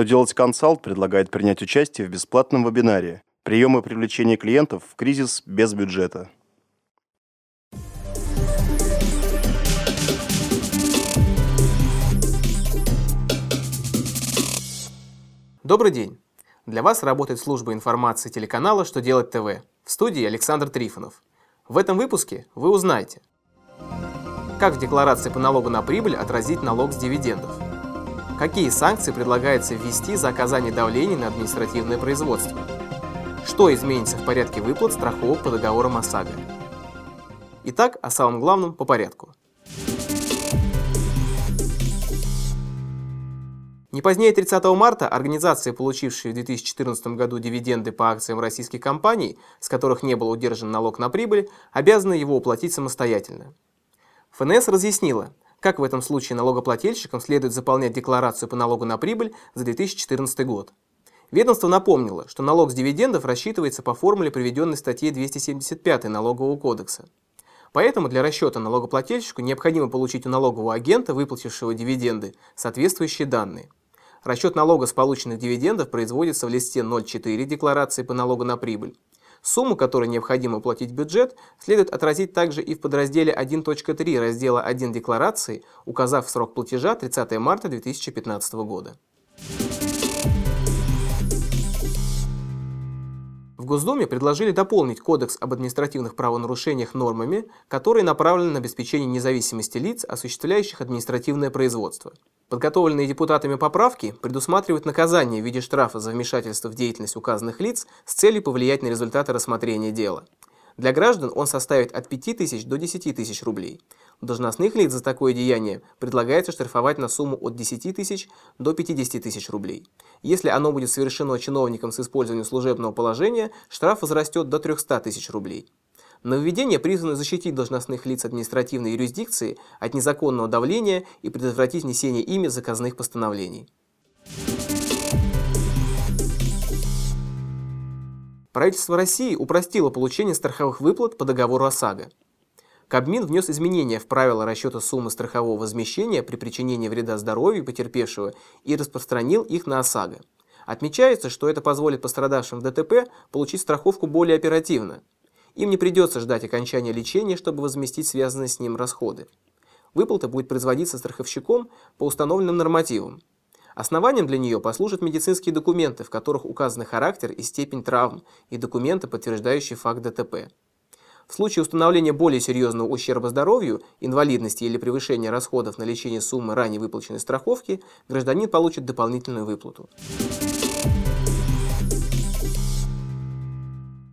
Что делать консалт предлагает принять участие в бесплатном вебинаре «Приемы привлечения клиентов в кризис без бюджета». Добрый день! Для вас работает служба информации телеканала «Что делать ТВ» в студии Александр Трифонов. В этом выпуске вы узнаете, как в декларации по налогу на прибыль отразить налог с дивидендов, какие санкции предлагается ввести за оказание давления на административное производство, что изменится в порядке выплат страховок по договорам ОСАГО. Итак, о самом главном по порядку – Не позднее 30 марта организации, получившие в 2014 году дивиденды по акциям российских компаний, с которых не был удержан налог на прибыль, обязаны его уплатить самостоятельно. ФНС разъяснила, как в этом случае налогоплательщикам следует заполнять декларацию по налогу на прибыль за 2014 год. Ведомство напомнило, что налог с дивидендов рассчитывается по формуле, приведенной в статье 275 Налогового кодекса. Поэтому для расчета налогоплательщику необходимо получить у налогового агента, выплатившего дивиденды, соответствующие данные. Расчет налога с полученных дивидендов производится в листе 04 декларации по налогу на прибыль. Сумму, которую необходимо уплатить в бюджет, следует отразить также и в подразделе 1.3 раздела 1 декларации, указав срок платежа 30 марта 2015 года. В Госдуме предложили дополнить Кодекс об административных правонарушениях нормами, которые направлены на обеспечение независимости лиц, осуществляющих административное производство. Подготовленные депутатами поправки предусматривают наказание в виде штрафа за вмешательство в деятельность указанных лиц с целью повлиять на результаты рассмотрения дела. Для граждан он составит от 5 тысяч до 10 тысяч рублей. Должностных лиц за такое деяние предлагается штрафовать на сумму от 10 тысяч до 50 тысяч рублей. Если оно будет совершено чиновником с использованием служебного положения, штраф возрастет до 300 тысяч рублей. Нововведение призвано защитить должностных лиц административной юрисдикции от незаконного давления и предотвратить внесение ими заказных постановлений. Правительство России упростило получение страховых выплат по договору ОСАГО. Кабмин внес изменения в правила расчета суммы страхового возмещения при причинении вреда здоровью потерпевшего и распространил их на ОСАГО. Отмечается, что это позволит пострадавшим в ДТП получить страховку более оперативно – им не придется ждать окончания лечения, чтобы возместить связанные с ним расходы. Выплата будет производиться страховщиком по установленным нормативам. Основанием для нее послужат медицинские документы, в которых указаны характер и степень травм, и документы, подтверждающие факт ДТП. В случае установления более серьезного ущерба здоровью, инвалидности или превышения расходов на лечение суммы ранее выплаченной страховки, гражданин получит дополнительную выплату.